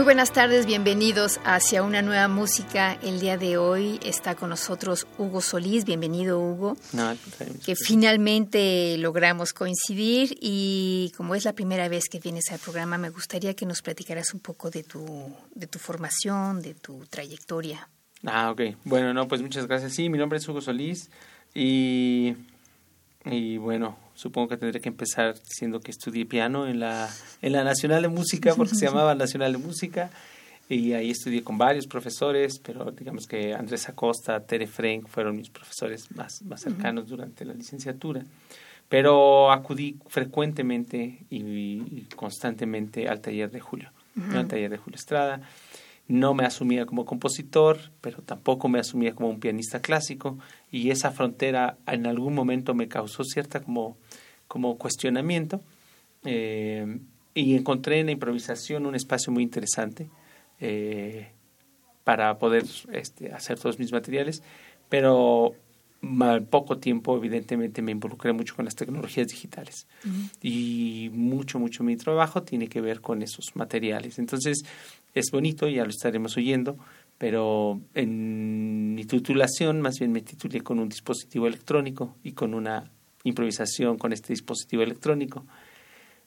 Muy buenas tardes, bienvenidos hacia una nueva música. El día de hoy está con nosotros Hugo Solís. Bienvenido, Hugo. No, que finalmente logramos coincidir y como es la primera vez que vienes al programa, me gustaría que nos platicaras un poco de tu, de tu formación, de tu trayectoria. Ah, ok. Bueno, no, pues muchas gracias. Sí, mi nombre es Hugo Solís y, y bueno, supongo que tendré que empezar diciendo que estudié piano en la, en la Nacional de Música, porque se llamaba Nacional de Música, y ahí estudié con varios profesores, pero digamos que Andrés Acosta, Tere Frank fueron mis profesores más, más cercanos durante la licenciatura. Pero acudí frecuentemente y, constantemente al taller de Julio, al taller de Julio Estrada. No me asumía como compositor, pero tampoco me asumía como un pianista clásico y esa frontera en algún momento me causó cierta como, como cuestionamiento. Eh, y encontré en la improvisación un espacio muy interesante eh, para poder este, hacer todos mis materiales, pero al poco tiempo evidentemente me involucré mucho con las tecnologías digitales. Y mucho, mucho mi trabajo tiene que ver con esos materiales. Entonces es bonito, ya lo estaremos oyendo, pero en mi titulación más bien me titulé con un dispositivo electrónico y con una improvisación con este dispositivo electrónico.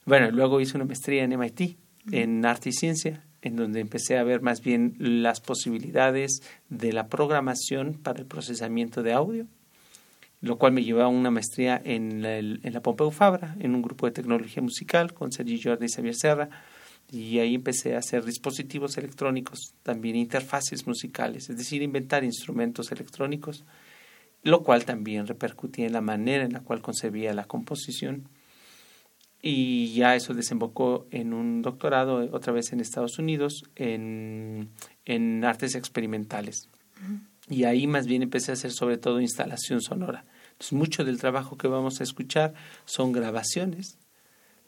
Bueno, luego hice una maestría en MIT en arte y ciencia, en donde empecé a ver más bien las posibilidades de la programación para el procesamiento de audio, lo cual me llevó a una maestría en la, en la Pompeu Fabra, en un grupo de tecnología musical con Sergio Jordi y Xavier Serra, y ahí empecé a hacer dispositivos electrónicos, también interfaces musicales, es decir, inventar instrumentos electrónicos, lo cual también repercutía en la manera en la cual concebía la composición. Y ya eso desembocó en un doctorado, otra vez en Estados Unidos, en, en artes experimentales. Y ahí más bien empecé a hacer sobre todo instalación sonora. Entonces, mucho del trabajo que vamos a escuchar son grabaciones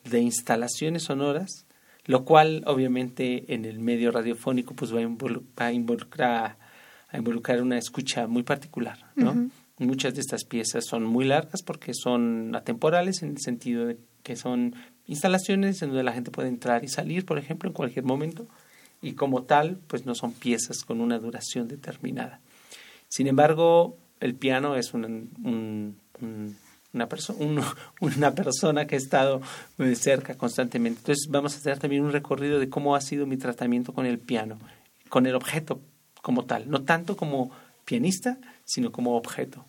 de instalaciones sonoras lo cual obviamente en el medio radiofónico pues va a, involucrar, a involucrar una escucha muy particular, ¿no? Muchas de estas piezas son muy largas porque son atemporales en el sentido de que son instalaciones en donde la gente puede entrar y salir, por ejemplo, en cualquier momento, y como tal, pues no son piezas con una duración determinada. Sin embargo, el piano es un una, persona una persona que ha estado muy cerca constantemente. Entonces vamos a hacer también un recorrido de cómo ha sido mi tratamiento con el piano, con el objeto como tal, no tanto como pianista, sino como objeto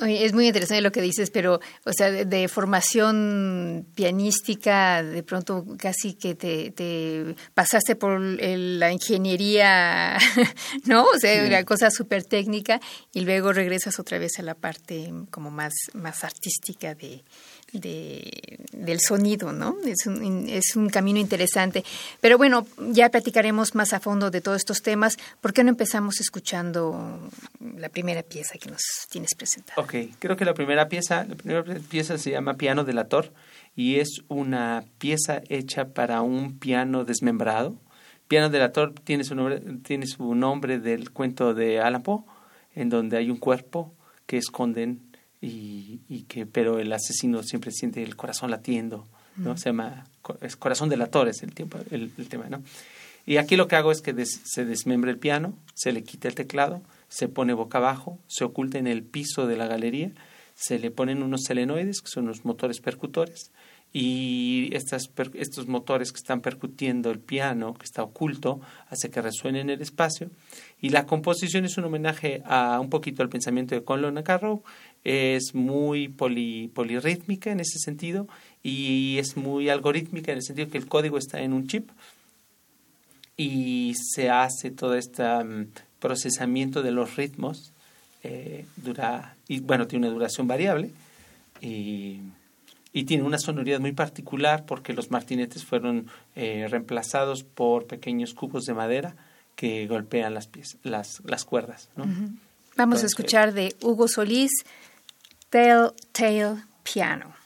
es muy interesante lo que dices, pero, o sea, de, formación pianística, de pronto casi que te, pasaste por la ingeniería, ¿no? O sea, una cosa súper técnica y luego regresas otra vez a la parte como más, más artística de, de, del sonido, ¿no? Es un, es un camino interesante. Pero bueno, ya platicaremos más a fondo de todos estos temas. ¿Por qué no empezamos escuchando la primera pieza que nos tienes presentada? Ok, creo que la primera pieza, la primera pieza se llama Piano Delator y es una pieza hecha para un piano desmembrado. Piano Delator tiene su nombre, tiene su nombre del cuento de Alan Poe, en donde hay un cuerpo que esconden y, y, que pero el asesino siempre siente el corazón latiendo no se llama es corazón delator es el tiempo el, tema no y aquí lo que hago es que se desmembre el piano se le quita el teclado se pone boca abajo se oculta en el piso de la galería se le ponen unos selenoides que son los motores percutores y estas, estos motores que están percutiendo el piano que está oculto hace que resuene en el espacio. Y la composición es un homenaje a un poquito al pensamiento de Conlon Carrow es muy poli, polirrítmica en ese sentido y es muy algorítmica en el sentido que el código está en un chip y se hace todo este procesamiento de los ritmos eh, dura, y bueno, tiene una duración variable y, y, tiene una sonoridad muy particular porque los martinetes fueron eh, reemplazados por pequeños cubos de madera que golpean las, las, las cuerdas. ¿no? Vamos a escuchar de Hugo Solís, Telltale Piano.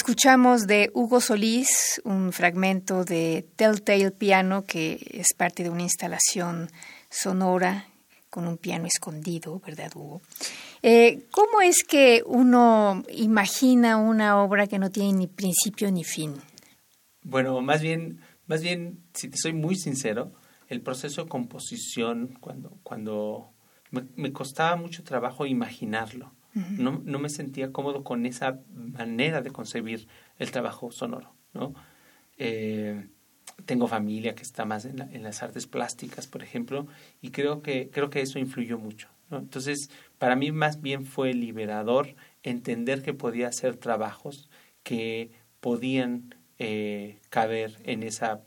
Escuchamos de Hugo Solís un fragmento de Telltale Piano, que es parte de una instalación sonora con un piano escondido, ¿verdad, Hugo? Eh, ¿Cómo es que uno imagina una obra que no tiene ni principio ni fin? Bueno, más bien, más bien, si te soy muy sincero, el proceso de composición, cuando, cuando me costaba mucho trabajo imaginarlo no, no me sentía cómodo con esa manera de concebir el trabajo sonoro, ¿no? Eh, tengo familia que está más en, en, las artes plásticas, por ejemplo, y creo que, creo que eso influyó mucho. ¿no? Entonces, para mí más bien fue liberador entender que podía hacer trabajos que podían eh, caber en, esa,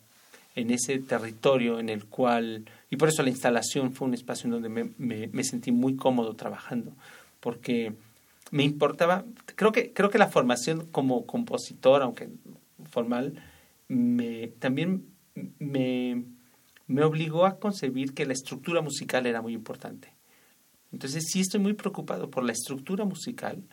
en ese territorio en el cual, y por eso la instalación fue un espacio en donde me, me, me sentí muy cómodo trabajando, porque me importaba, creo que, creo que la formación como compositor, aunque formal, me, también me, me obligó a concebir que la estructura musical era muy importante. Entonces sí estoy muy preocupado por la estructura musical,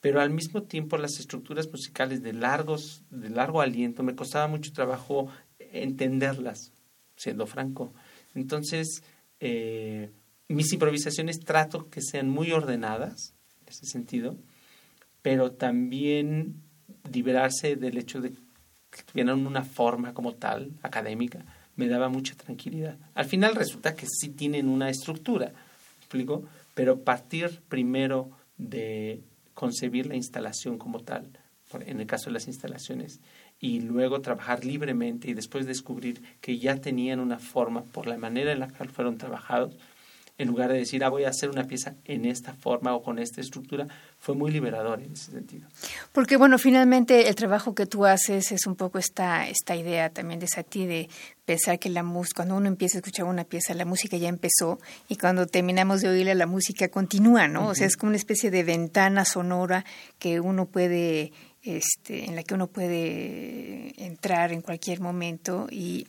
pero al mismo tiempo las estructuras musicales de largos, de largo aliento, me costaba mucho trabajo entenderlas, siendo franco. Entonces, eh, mis improvisaciones trato que sean muy ordenadas, en ese sentido, pero también liberarse del hecho de que tuvieran una forma como tal, académica, me daba mucha tranquilidad. Al final resulta que sí tienen una estructura, explico? Pero partir primero de concebir la instalación como tal, en el caso de las instalaciones, y luego trabajar libremente y después descubrir que ya tenían una forma por la manera en la que fueron trabajados, en lugar de decir, ah, voy a hacer una pieza en esta forma o con esta estructura, fue muy liberador en ese sentido. Porque, bueno, finalmente el trabajo que tú haces es un poco esta, esta idea también de Sati de pensar que la música, cuando uno empieza a escuchar una pieza, la música ya empezó y cuando terminamos de oírla, la música continúa, ¿no? O sea, es como una especie de ventana sonora que uno puede este, en la que uno puede entrar en cualquier momento y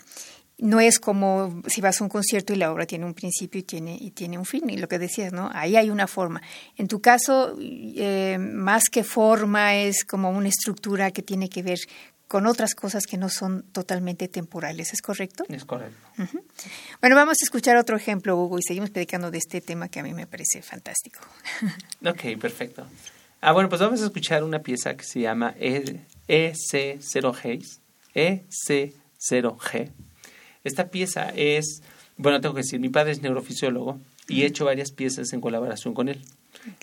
no es como si vas a un concierto y la obra tiene un principio y tiene, y tiene un fin, y lo que decías, ¿no? Ahí hay una forma. En tu caso, eh, más que forma, es como una estructura que tiene que ver con otras cosas que no son totalmente temporales, ¿es correcto? Es correcto. Bueno, vamos a escuchar otro ejemplo, Hugo, y seguimos predicando de este tema que a mí me parece fantástico. ok, perfecto. Ah, bueno, pues vamos a escuchar una pieza que se llama EC0G. EC0G. Esta pieza es, bueno, tengo que decir, mi padre es neurofisiólogo y he hecho varias piezas en colaboración con él.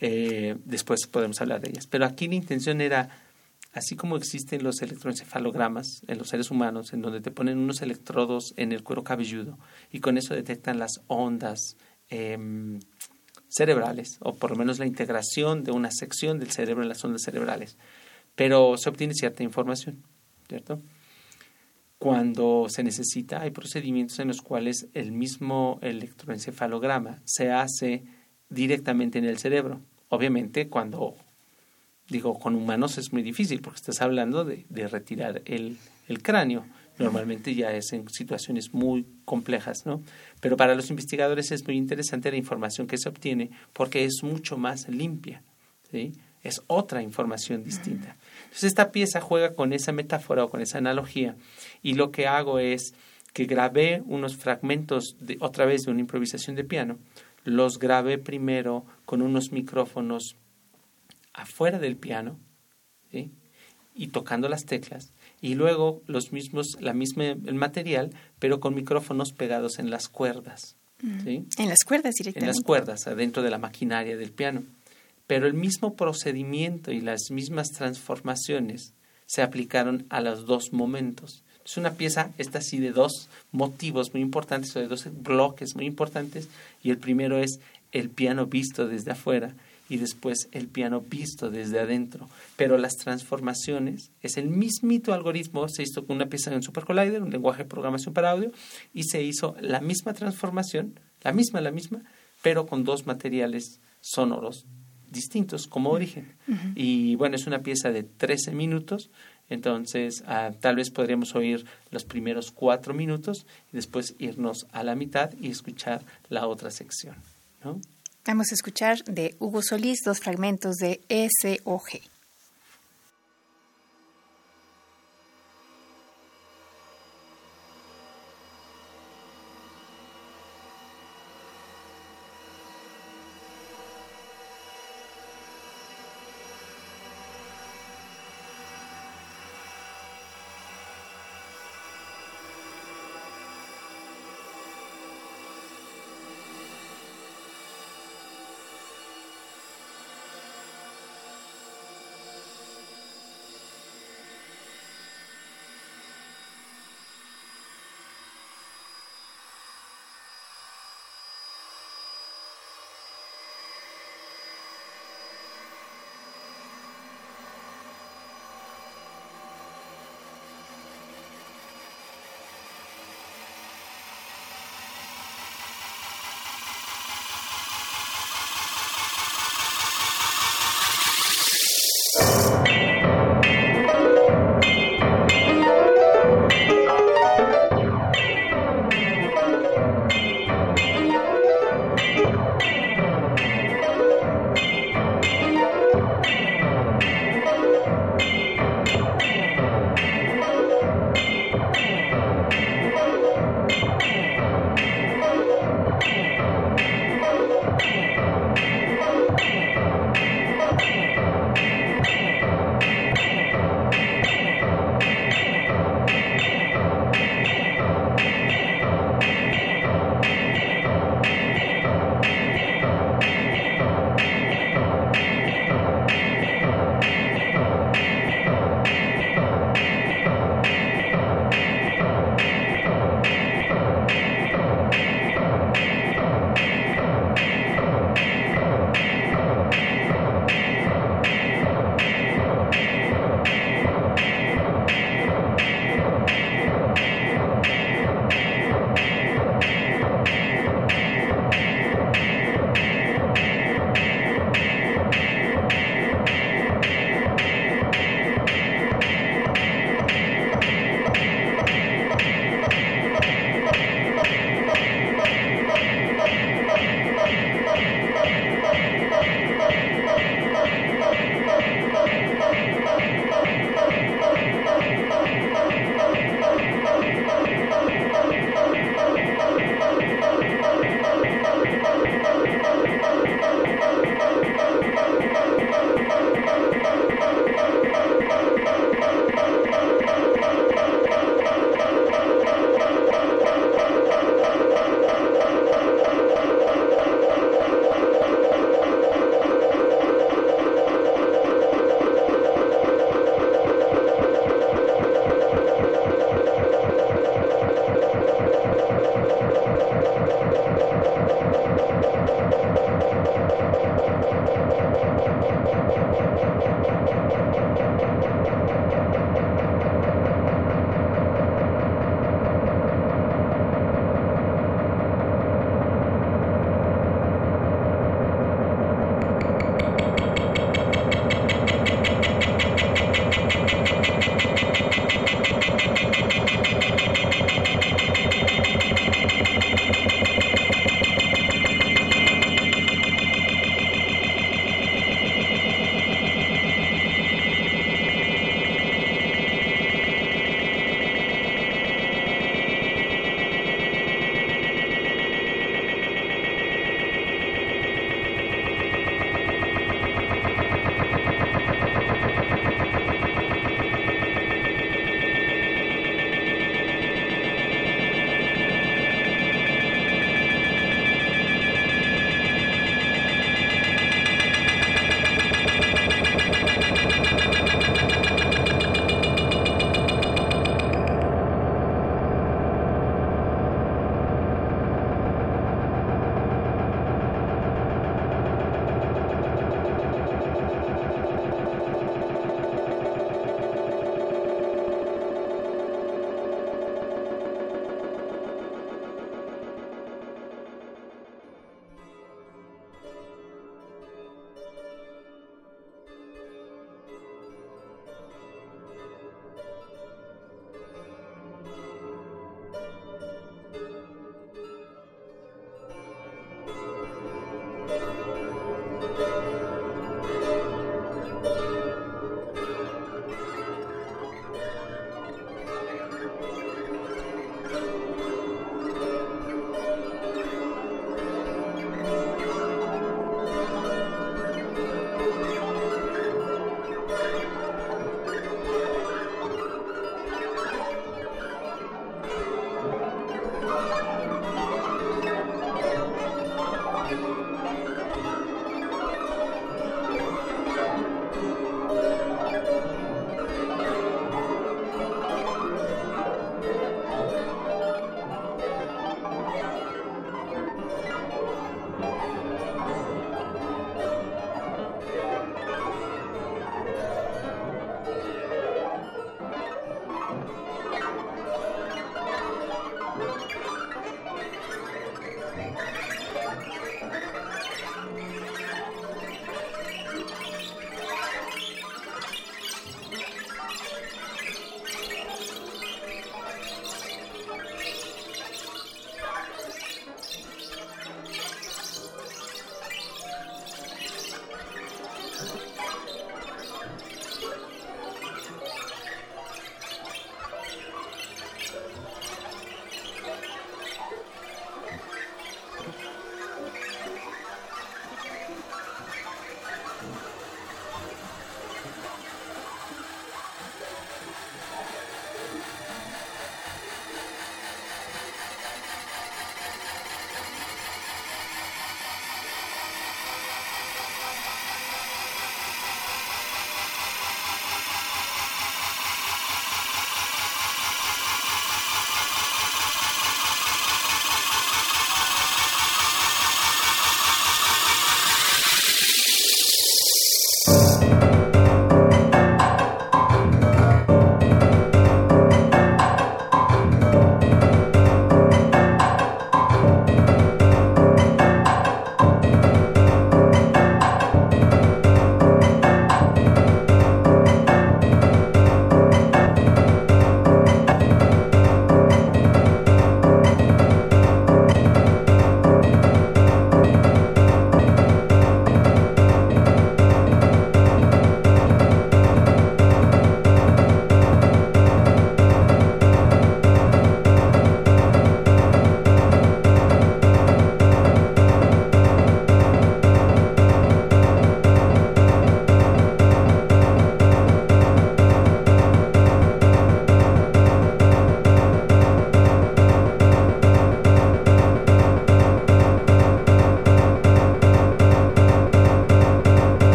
Eh, después podemos hablar de ellas. Pero aquí la intención era, así como existen los electroencefalogramas en los seres humanos, en donde te ponen unos electrodos en el cuero cabelludo y con eso detectan las ondas em, cerebrales, o por lo menos la integración de una sección del cerebro en las ondas cerebrales. Pero se obtiene cierta información, ¿cierto? Cuando se necesita, hay procedimientos en los cuales el mismo electroencefalograma se hace directamente en el cerebro. Obviamente, cuando digo con humanos es muy difícil porque estás hablando de, retirar el, cráneo normalmente ya es en situaciones muy complejas, ¿no? Pero para los investigadores es muy interesante la información que se obtiene porque es mucho más limpia. Es otra información distinta. Entonces esta pieza juega con esa metáfora o con esa analogía y lo que hago es que grabé unos fragmentos de, otra vez de una improvisación de piano, los grabé primero con unos micrófonos afuera del piano ¿sí? y tocando las teclas y luego los mismos, la misma, el material, pero con micrófonos pegados en las cuerdas. Mm. ¿sí? En las cuerdas directamente. En las cuerdas, adentro de la maquinaria del piano. Pero el mismo procedimiento y las mismas transformaciones se aplicaron a los dos momentos. Es una pieza, esta sí, de dos motivos muy importantes, o de dos bloques muy importantes, y el primero es el piano visto desde afuera y después el piano visto desde adentro. Pero las transformaciones es el mismito algoritmo, se hizo con una pieza en Super Collider, un lenguaje de programación para audio, y se hizo la misma transformación, la misma, la misma, pero con dos materiales sonoros distintos como origen. Y bueno, es una pieza de 13 minutos, entonces ah, tal vez podríamos oír los primeros cuatro minutos y después irnos a la mitad y escuchar la otra sección. ¿no? Vamos a escuchar de Hugo Solís dos fragmentos de SOG.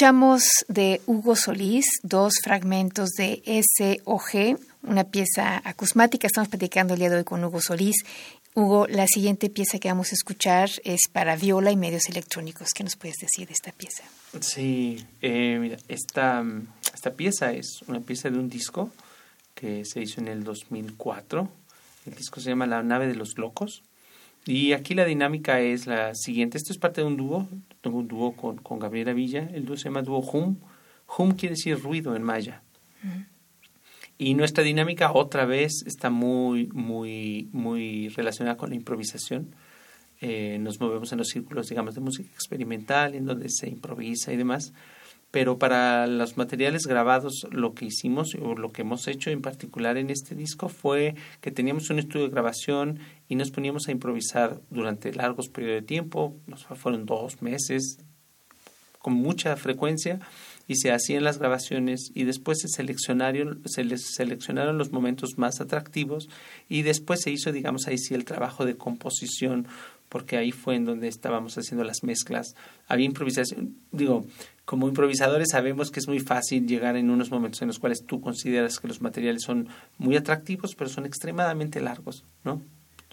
Escuchamos de Hugo Solís dos fragmentos de SOG, una pieza acusmática. Estamos platicando el día de hoy con Hugo Solís. Hugo, la siguiente pieza que vamos a escuchar es para viola y medios electrónicos. ¿Qué nos puedes decir de esta pieza? Sí, eh, mira, esta, esta pieza es una pieza de un disco que se hizo en el 2004. El disco se llama La nave de los locos. Y aquí la dinámica es la siguiente. Esto es parte de un dúo, tengo un dúo con, con Gabriela Villa. El dúo se llama dúo Hum. Hum quiere decir ruido en maya. Y nuestra dinámica otra vez está muy, muy, muy relacionada con la improvisación. Eh, nos movemos en los círculos, digamos, de música experimental, en donde se improvisa y demás pero para los materiales grabados lo que hicimos o lo que hemos hecho en particular en este disco fue que teníamos un estudio de grabación y nos poníamos a improvisar durante largos periodos de tiempo, fueron dos meses con mucha frecuencia y se hacían las grabaciones y después se seleccionaron, se les seleccionaron los momentos más atractivos y después se hizo, digamos, ahí sí el trabajo de composición porque ahí fue en donde estábamos haciendo las mezclas. Había improvisación, digo, como improvisadores sabemos que es muy fácil llegar en unos momentos en los cuales tú consideras que los materiales son muy atractivos, pero son extremadamente largos, ¿no?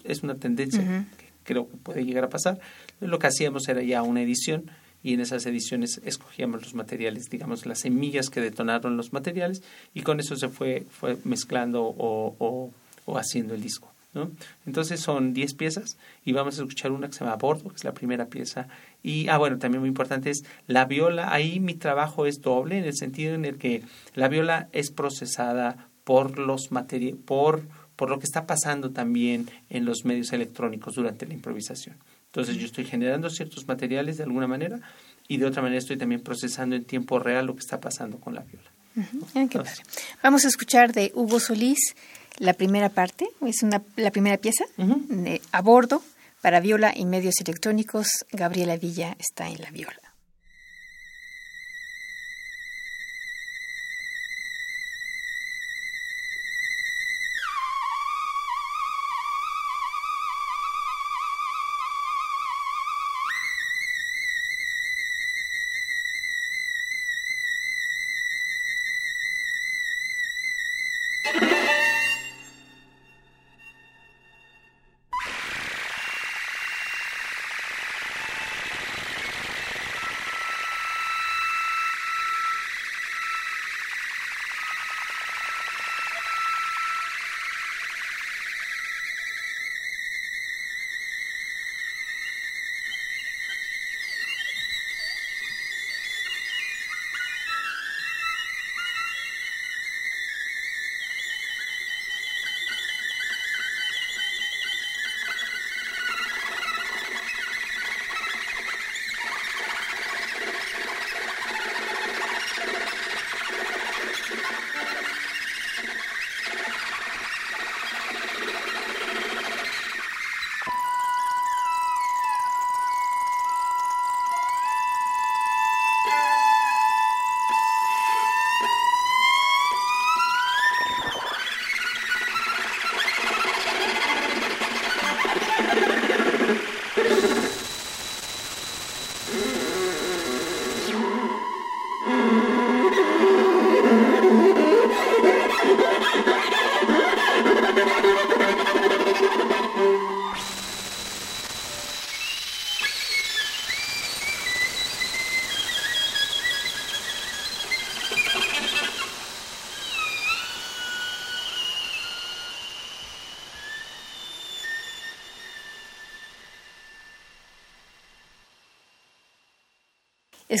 Es una tendencia que creo que puede llegar a pasar. Lo que hacíamos era ya una edición y en esas ediciones escogíamos los materiales, digamos, las semillas que detonaron los materiales y con eso se fue, fue mezclando o, o, o haciendo el disco. ¿No? Entonces son 10 piezas y vamos a escuchar una que se llama Bordo, que es la primera pieza. Y, ah, bueno, también muy importante es la viola. Ahí mi trabajo es doble en el sentido en el que la viola es procesada por los materiales, por, por lo que está pasando también en los medios electrónicos durante la improvisación. Entonces yo estoy generando ciertos materiales de alguna manera y de otra manera estoy también procesando en tiempo real lo que está pasando con la viola. Vamos a escuchar de Hugo Solís la primera parte, es una, la primera pieza, de, a bordo, para viola y medios electrónicos. Gabriela Villa está en la viola.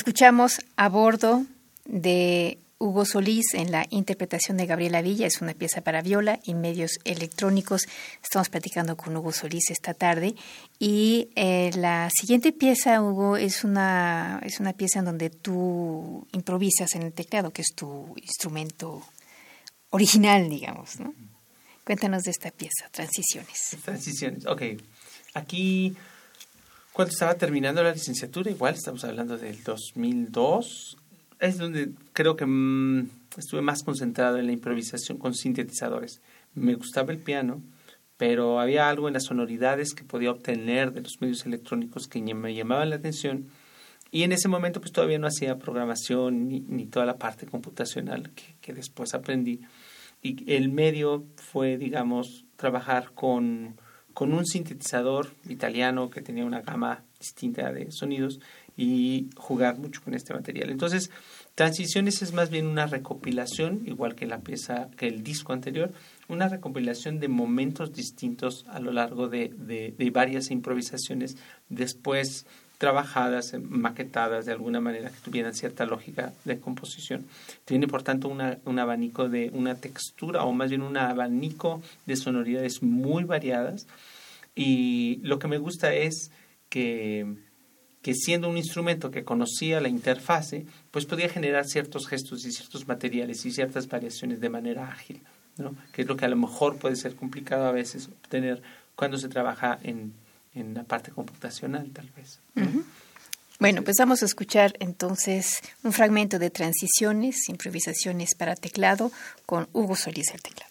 Escuchamos a bordo de Hugo Solís en la interpretación de Gabriela Villa, es una pieza para viola y medios electrónicos. Estamos platicando con Hugo Solís esta tarde. Y eh, la siguiente pieza, Hugo, es una, es una pieza en donde tú improvisas en el teclado, que es tu instrumento original, digamos. ¿no? Cuéntanos de esta pieza, Transiciones. Transiciones, ok. Aquí cuando estaba terminando la licenciatura, igual estamos hablando del 2002, es donde creo que mm, estuve más concentrado en la improvisación con sintetizadores. Me gustaba el piano, pero había algo en las sonoridades que podía obtener de los medios electrónicos que me llamaban la atención Y en ese momento pues todavía no hacía programación ni, ni toda la parte computacional que, que, después aprendí. Y el medio fue, digamos, trabajar con, con un sintetizador italiano que tenía una gama distinta de sonidos y jugar mucho con este material. Entonces, Transiciones es más bien una recopilación, igual que la pieza, que el disco anterior, una recopilación de momentos distintos a lo largo de, de, varias improvisaciones después trabajadas, maquetadas de alguna manera que tuvieran cierta lógica de composición. Tiene por tanto una, un abanico de una textura o más bien un abanico de sonoridades muy variadas y lo que me gusta es que que siendo un instrumento que conocía la interfase, pues podía generar ciertos gestos y ciertos materiales y ciertas variaciones de manera ágil, ¿no? que es lo que a lo mejor puede ser complicado a veces obtener cuando se trabaja en, en la parte computacional, tal vez. Bueno, pues vamos a escuchar entonces un fragmento de transiciones, improvisaciones para teclado con Hugo Solís el teclado.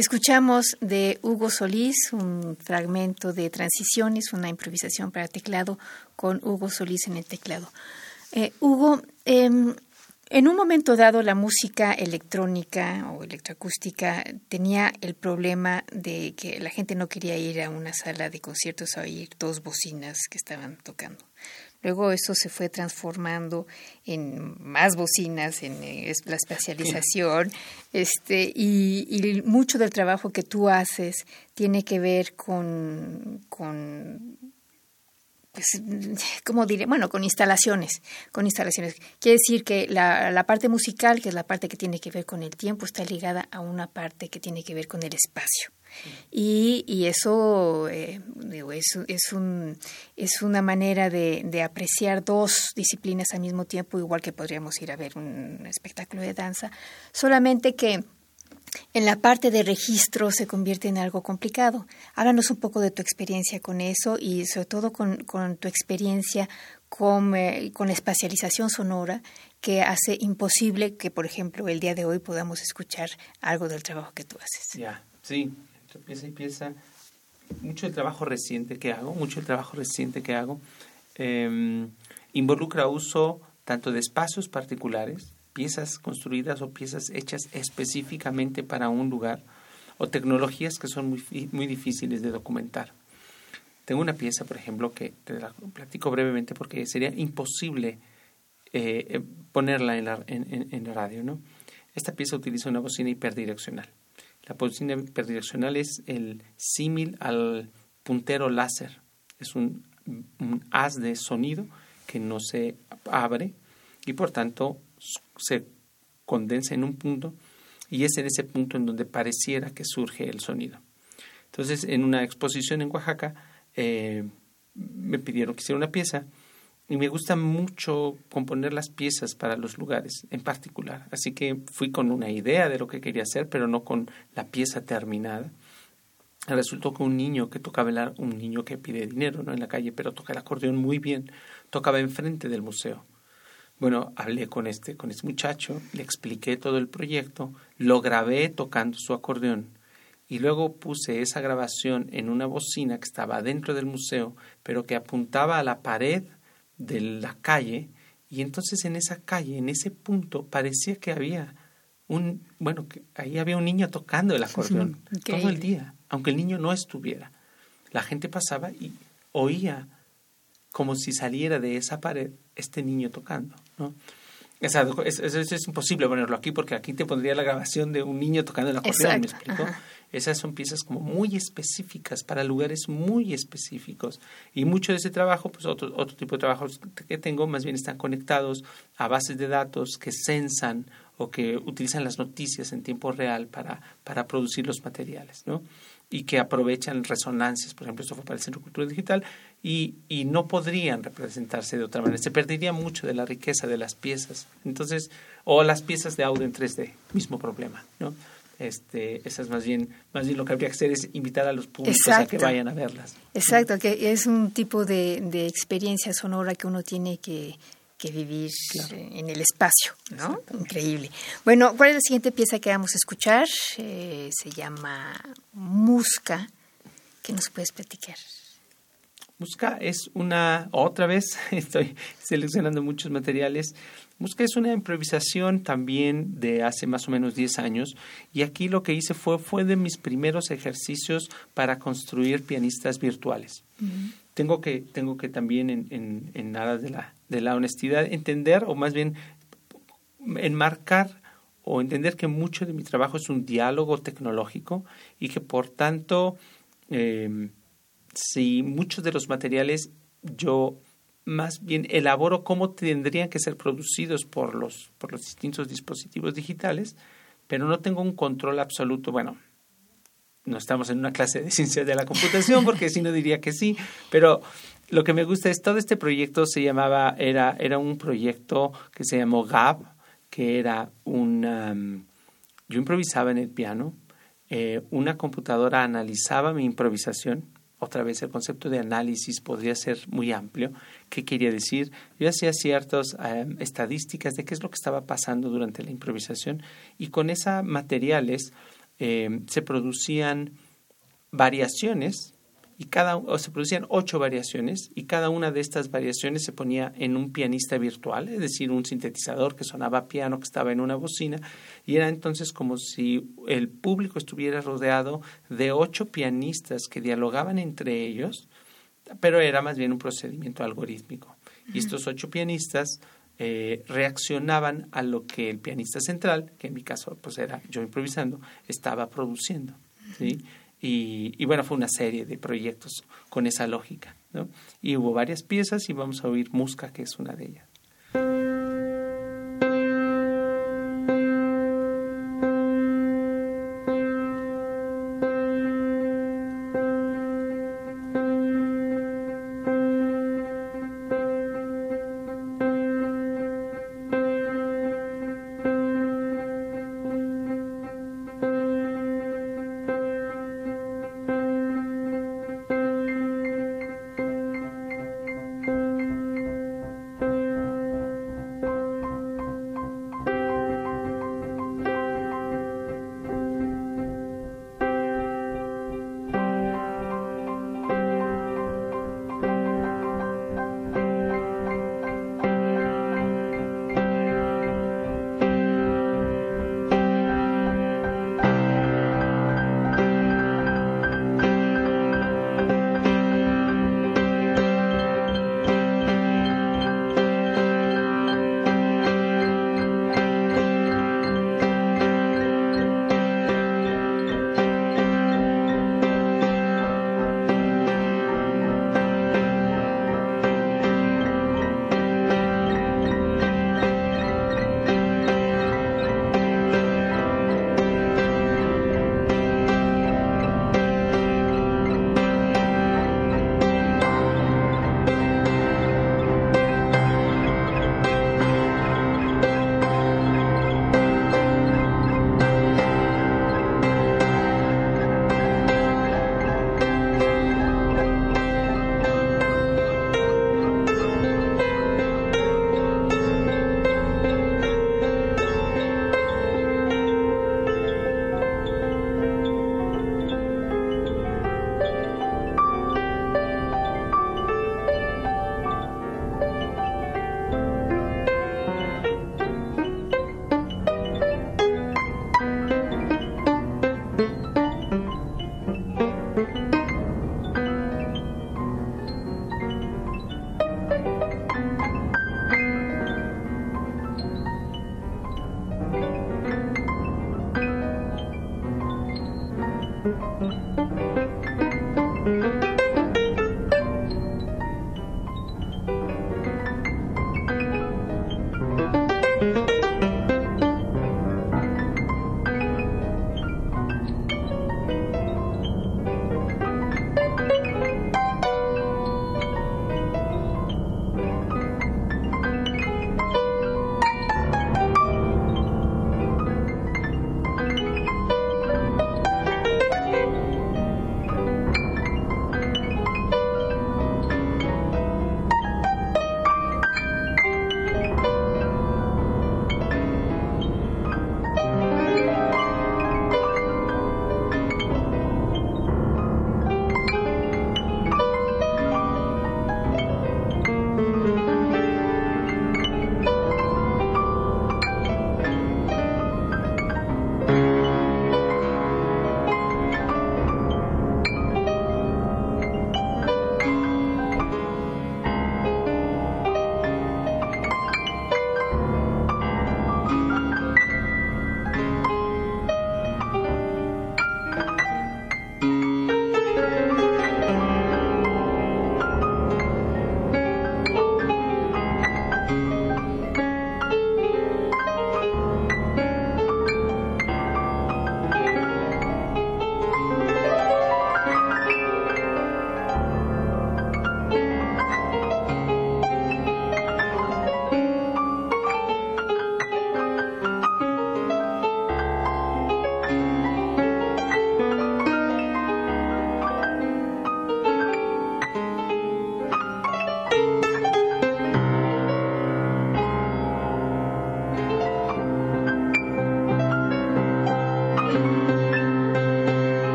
Escuchamos de Hugo Solís un fragmento de Transiciones, una improvisación para teclado con Hugo Solís en el teclado. Eh, Hugo, em, en un momento dado la música electrónica o electroacústica tenía el problema de que la gente no quería ir a una sala de conciertos a oír dos bocinas que estaban tocando. Luego eso se fue transformando en más bocinas, en eh, la especialización, este, y, mucho del trabajo que tú haces tiene que ver con, con pues, ¿cómo diré? Bueno, con instalaciones, con instalaciones. Quiere decir que la, la, parte musical, que es la parte que tiene que ver con el tiempo, está ligada a una parte que tiene que ver con el espacio. Y, y eso eh, es, un, es una manera de, apreciar dos disciplinas al mismo tiempo, igual que podríamos ir a ver un espectáculo de danza, solamente que en la parte de registro se convierte en algo complicado. Háblanos un poco de tu experiencia con eso y sobre todo con, con tu experiencia con, eh, con, la espacialización sonora que hace imposible que, por ejemplo, el día de hoy podamos escuchar algo del trabajo que tú haces. Ya, sí, pieza y pieza, mucho del trabajo reciente que hago, mucho del trabajo reciente que hago, em, involucra uso tanto de espacios particulares, piezas construidas o piezas hechas específicamente para un lugar, o tecnologías que son muy, muy difíciles de documentar. Tengo una pieza, por ejemplo, que te la platico brevemente porque sería imposible eh, eh, ponerla en la, en, en la radio. ¿no? Esta pieza utiliza una bocina hiperdireccional. La bocina hiperdireccional es el símil al puntero láser. Es un, haz de sonido que no se abre y por tanto se condensa en un punto y es en ese punto en donde pareciera que surge el sonido. Entonces, en una exposición en Oaxaca, eh, me pidieron que hiciera una pieza y me gusta mucho componer las piezas para los lugares en particular. Así que fui con una idea de lo que quería hacer, pero no con la pieza terminada. Resultó que un niño que tocaba el, un niño que pide dinero ¿no? en la calle, pero toca el acordeón muy bien, tocaba enfrente del museo. Bueno, hablé con este, con este muchacho, le expliqué todo el proyecto, lo grabé tocando su acordeón y luego puse esa grabación en una bocina que estaba dentro del museo, pero que apuntaba a la pared de la calle y entonces en esa calle, en ese punto, parecía que había un, bueno, que ahí había un niño tocando el acordeón todo el día, aunque el niño no estuviera. La gente pasaba y oía como si saliera de esa pared este niño tocando, ¿no? Es, es, imposible ponerlo aquí porque aquí te pondría la grabación de un niño tocando el acordeón, ¿me explico? Esas son piezas como muy específicas para lugares muy específicos. Y mucho de ese trabajo, pues otro, otro tipo de trabajos que tengo, más bien están conectados a bases de datos que censan o que utilizan las noticias en tiempo real para, para producir los materiales, ¿no? Y que aprovechan resonancias, por ejemplo, esto fue para el Centro de Cultura Digital, y, y no podrían representarse de otra manera. Se perdería mucho de la riqueza de las piezas. Entonces, o las piezas de audio en 3D, mismo problema, ¿no? este, esas más bien, más bien lo que habría que hacer es invitar a los públicos a que vayan a verlas. Exacto, que es un tipo de, de experiencia sonora que uno tiene que, que vivir en el espacio, ¿no? Increíble. Bueno, ¿cuál es la siguiente pieza que vamos a escuchar? Eh, se llama Musca. ¿Qué nos puedes platicar? Musca es una, otra vez, estoy seleccionando muchos materiales, Musca es una improvisación también de hace más o menos 10 años y aquí lo que hice fue, fue de mis primeros ejercicios para construir pianistas virtuales. Tengo que, tengo que también en, en, en de la, de la honestidad entender o más bien enmarcar o entender que mucho de mi trabajo es un diálogo tecnológico y que por tanto eh, si muchos de los materiales yo más bien elaboro cómo tendrían que ser producidos por los, por los distintos dispositivos digitales, pero no tengo un control absoluto. Bueno, no estamos en una clase de ciencia de la computación, porque si no diría que sí, pero lo que me gusta es todo este proyecto se llamaba, era, era un proyecto que se llamó GAB, que era un... yo improvisaba en el piano, eh, una computadora analizaba mi improvisación, otra vez el concepto de análisis podría ser muy amplio. ¿Qué quería decir? Yo hacía ciertas em, estadísticas de qué es lo que estaba pasando durante la improvisación y con esos materiales eh, se producían variaciones y cada o se producían ocho variaciones y cada una de estas variaciones se ponía en un pianista virtual, es decir, un sintetizador que sonaba piano que estaba en una bocina y era entonces como si el público estuviera rodeado de ocho pianistas que dialogaban entre ellos, pero era más bien un procedimiento algorítmico. Y estos ocho pianistas eh, reaccionaban a lo que el pianista central, que en mi caso pues era yo improvisando, estaba produciendo. ¿sí? Y, y, bueno, fue una serie de proyectos con esa lógica. ¿no? Y hubo varias piezas y vamos a oír Musca, que es una de ellas.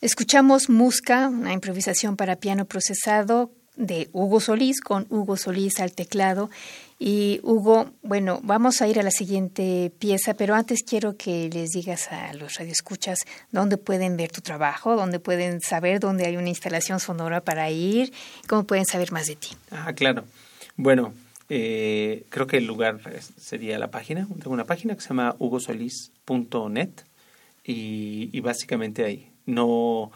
Escuchamos Musca, una improvisación para piano procesado de Hugo Solís, con Hugo Solís al teclado. Y Hugo, bueno, vamos a ir a la siguiente pieza, pero antes quiero que les digas a los radioescuchas dónde pueden ver tu trabajo, dónde pueden saber dónde hay una instalación sonora para ir, cómo pueden saber más de ti. Ah, claro. Bueno, eh, creo que el lugar sería la página. Tengo una página que se llama hugosolis.net y, y básicamente ahí. No,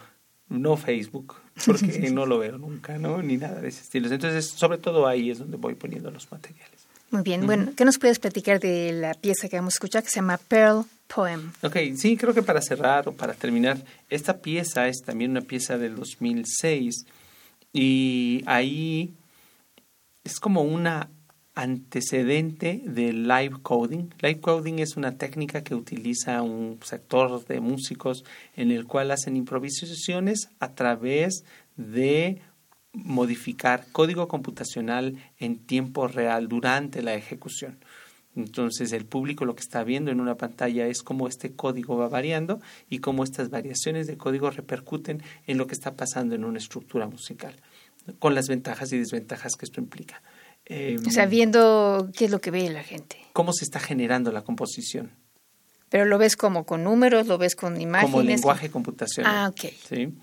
no Facebook, porque no lo veo nunca, ¿no? Ni nada de ese estilo. Entonces, sobre todo ahí es donde voy poniendo los materiales. Muy bien, bueno, ¿qué nos puedes platicar de la pieza que vamos a escuchar que se llama Pearl Poem? Ok, sí, creo que para cerrar o para terminar, esta pieza es también una pieza del 2006 y ahí es como una antecedente del live coding. Live coding es una técnica que utiliza un sector de músicos en el cual hacen improvisaciones a través de modificar código computacional en tiempo real durante la ejecución. Entonces el público lo que está viendo en una pantalla es cómo este código va variando y cómo estas variaciones de código repercuten en lo que está pasando en una estructura musical, con las ventajas y desventajas que esto implica. Eh, o sea, viendo qué es lo que ve la gente. Cómo se está generando la composición. Pero lo ves como con números, lo ves con imágenes. Como lenguaje computacional. Ah, ok. ¿sí?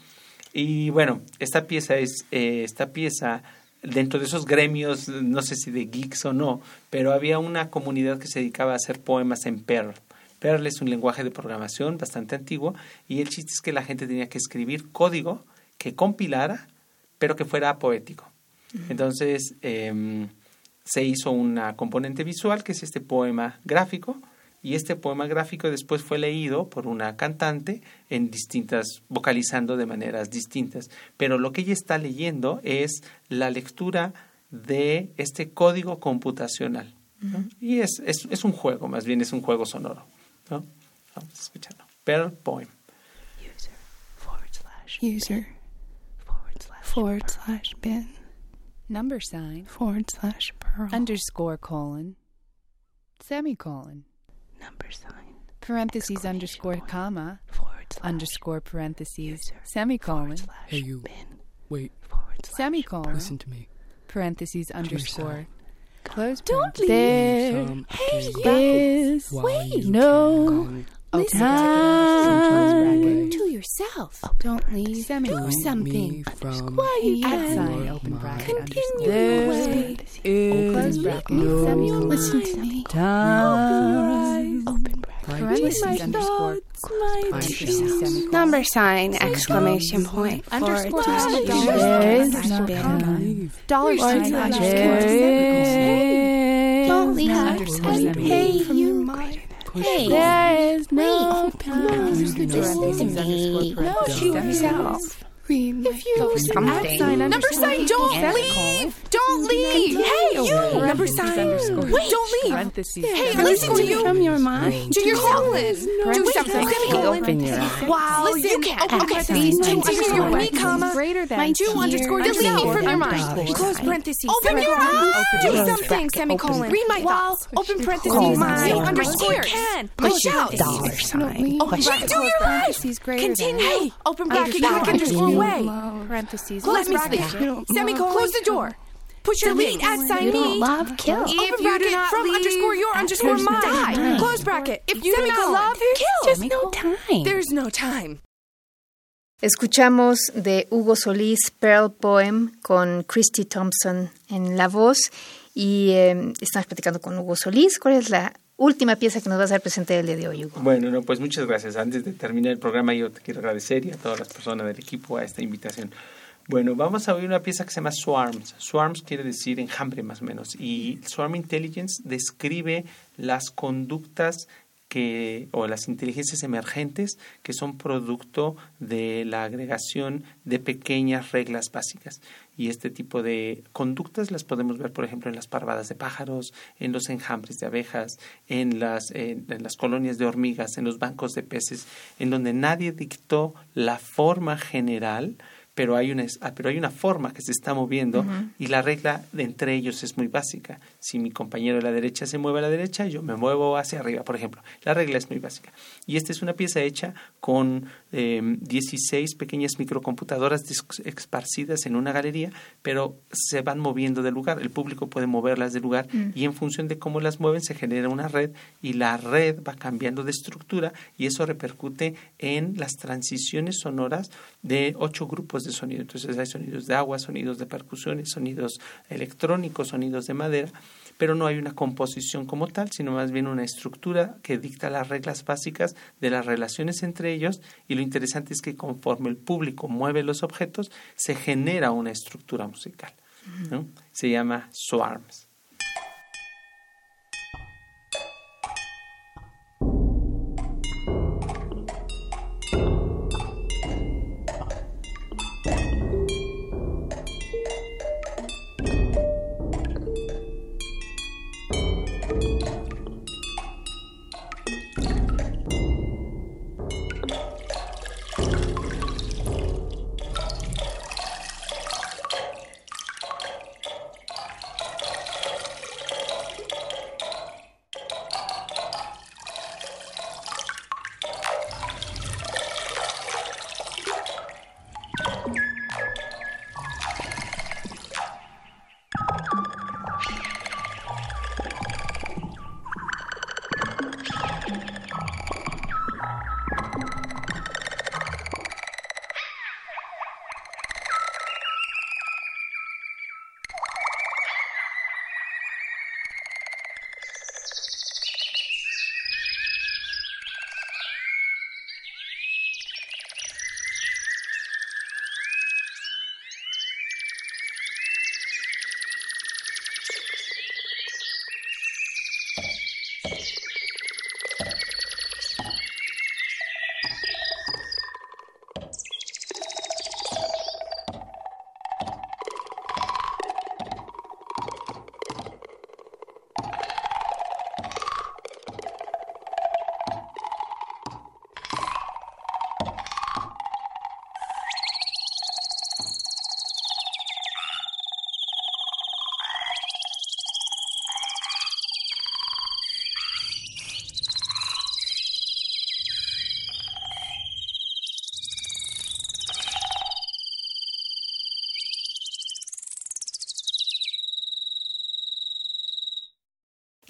Y bueno, esta pieza es, eh, esta pieza, dentro de esos gremios, no sé si de geeks o no, pero había una comunidad que se dedicaba a hacer poemas en Perl. Perl es un lenguaje de programación bastante antiguo y el chiste es que la gente tenía que escribir código que compilara, pero que fuera poético. Entonces em, se hizo una componente visual que es este poema gráfico y este poema gráfico después fue leído por una cantante en distintas, vocalizando de maneras distintas. Pero lo que ella está leyendo es la lectura de este código computacional. Y es, es, es, un juego, más bien es un juego sonoro. ¿no? Vamos a escucharlo. Pearl Poem. User forward slash user forward slash forward slash bin number sign. Forward slash pearl. Underscore colon. Semicolon. Number sign. Parentheses underscore comma. Forward slash underscore parentheses. semicolon. Hey you. bin. Wait. Forward semicolon. Listen to me. Parentheses underscore. Close don't leave. There Some Hey, days is wait. no. can Listen to yourself. Open Don't leave. Do something. Quiet. Outside. Open bracket. Continue. There is no Listen to me. Time. Open bracket. My. Number sign. Exclamation point. Underscore. Dollar sign. Don't leave. Hey push hey, There is no, no, no, no, no, no, no, no, no, no, to semicolon. yourself. Read my If you something. sign Number sign, don't semicolon. leave. Don't leave. Hey, you. Number sign. Wait. Don't leave. parentheses Hey, listen to you. From your mind. Do yourself. Do something. Open your eyes. Wow, Listen, you can't. Okay, parentheses, two underscore me, comma. greater than My two underscore. Delete me from your mind. Close parentheses. Open your eyes. Do something. Semicolon. Read my thoughts. Open parentheses. My underscore. Can. Push out. Dollar sign. Open Push bracket. out. Do your Parentheses greater Continue. than. Hey, open bracket. Back underscore way. Parentheses. Let me bracket. speak. Semicolon. Close the door. Push your delete at sign me. Love, kill. If Open you do bracket not from leave, underscore your underscore there's mine. Die. Time. Close bracket. If you do not Semicolon. love, kill. Just no time. There's no time. Escuchamos de Hugo Solís Pearl Poem con Christy Thompson en la voz y eh, estamos platicando con Hugo Solís. ¿Cuál es la última pieza que nos vas a dar presente el día de hoy, Hugo? Bueno, no, pues muchas gracias. Antes de terminar el programa, yo te quiero agradecer y a todas las personas del equipo a esta invitación. Bueno, vamos a oír una pieza que se llama Swarms. Swarms quiere decir enjambre más o menos. Y Swarm Intelligence describe las conductas que, o las inteligencias emergentes que son producto de la agregación de pequeñas reglas básicas. Y este tipo de conductas las podemos ver, por ejemplo, en las parvadas de pájaros, en los enjambres de abejas, en las, en, en las colonias de hormigas, en los bancos de peces, en donde nadie dictó la forma general, pero hay una, ah, pero hay una forma que se está moviendo y la regla de entre ellos es muy básica. Si mi compañero de la derecha se mueve a la derecha, yo me muevo hacia arriba, por ejemplo. La regla es muy básica. Y esta es una pieza hecha con eh, 16 pequeñas microcomputadoras esparcidas en una galería, pero se van moviendo de lugar. El público puede moverlas de lugar mm. y en función de cómo las mueven se genera una red y la red va cambiando de estructura y eso repercute en las transiciones sonoras de ocho grupos de sonido. Entonces hay sonidos de agua, sonidos de percusiones, sonidos electrónicos, sonidos de madera, pero no hay una composición como tal, sino más bien una estructura que dicta las reglas básicas de las relaciones entre ellos y lo interesante es que conforme el público mueve los objetos, se genera una estructura musical. Se llama swarms.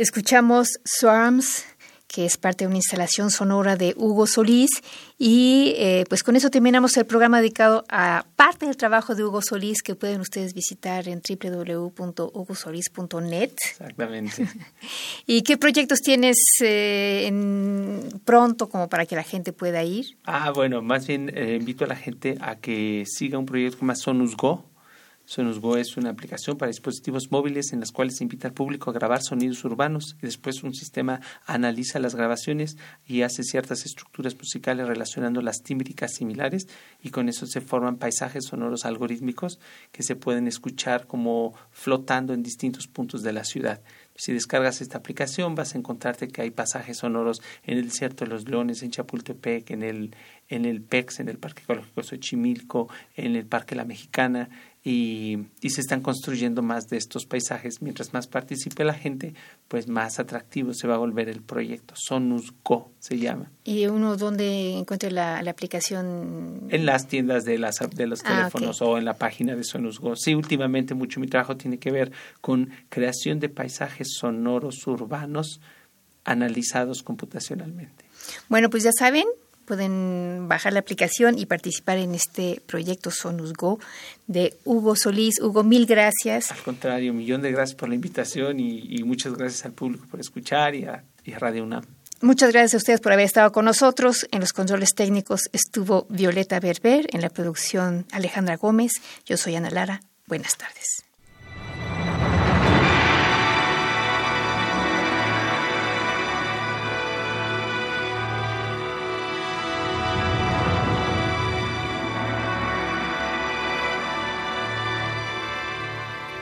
Escuchamos Swarms, que es parte de una instalación sonora de Hugo Solís. Y eh, pues con eso terminamos el programa dedicado a parte del trabajo de Hugo Solís que pueden ustedes visitar en www.hugosolís.net. Exactamente. ¿Y qué proyectos tienes eh, en pronto como para que la gente pueda ir? Ah, bueno, más bien eh, invito a la gente a que siga un proyecto más Sonus Go Sonusgo es una aplicación para dispositivos móviles en las cuales se invita al público a grabar sonidos urbanos y después un sistema analiza las grabaciones y hace ciertas estructuras musicales relacionando las tímbricas similares y con eso se forman paisajes sonoros algorítmicos que se pueden escuchar como flotando en distintos puntos de la ciudad. Si descargas esta aplicación vas a encontrarte que hay pasajes sonoros en el desierto de los leones, en Chapultepec, en el, en el PEX, en el Parque Ecológico Xochimilco, en el Parque La Mexicana, y, y, se están construyendo más de estos paisajes. Mientras más participe la gente, pues más atractivo se va a volver el proyecto. Sonus Go se llama. ¿Y uno dónde encuentra la, aplicación? En las tiendas de, las, de los ah, teléfonos o en la página de Sonus Go. Sí, últimamente mucho mi trabajo tiene que ver con creación de paisajes sonoros urbanos analizados computacionalmente. Bueno, pues ya saben, pueden bajar la aplicación y participar en este proyecto Sonus Go de Hugo Solís. Hugo, mil gracias. Al contrario, un millón de gracias por la invitación y, muchas gracias al público por escuchar y a, y a Radio UNAM. Muchas gracias a ustedes por haber estado con nosotros. En los controles técnicos estuvo Violeta Berber, en la producción Alejandra Gómez. Yo soy Ana Lara. Buenas tardes.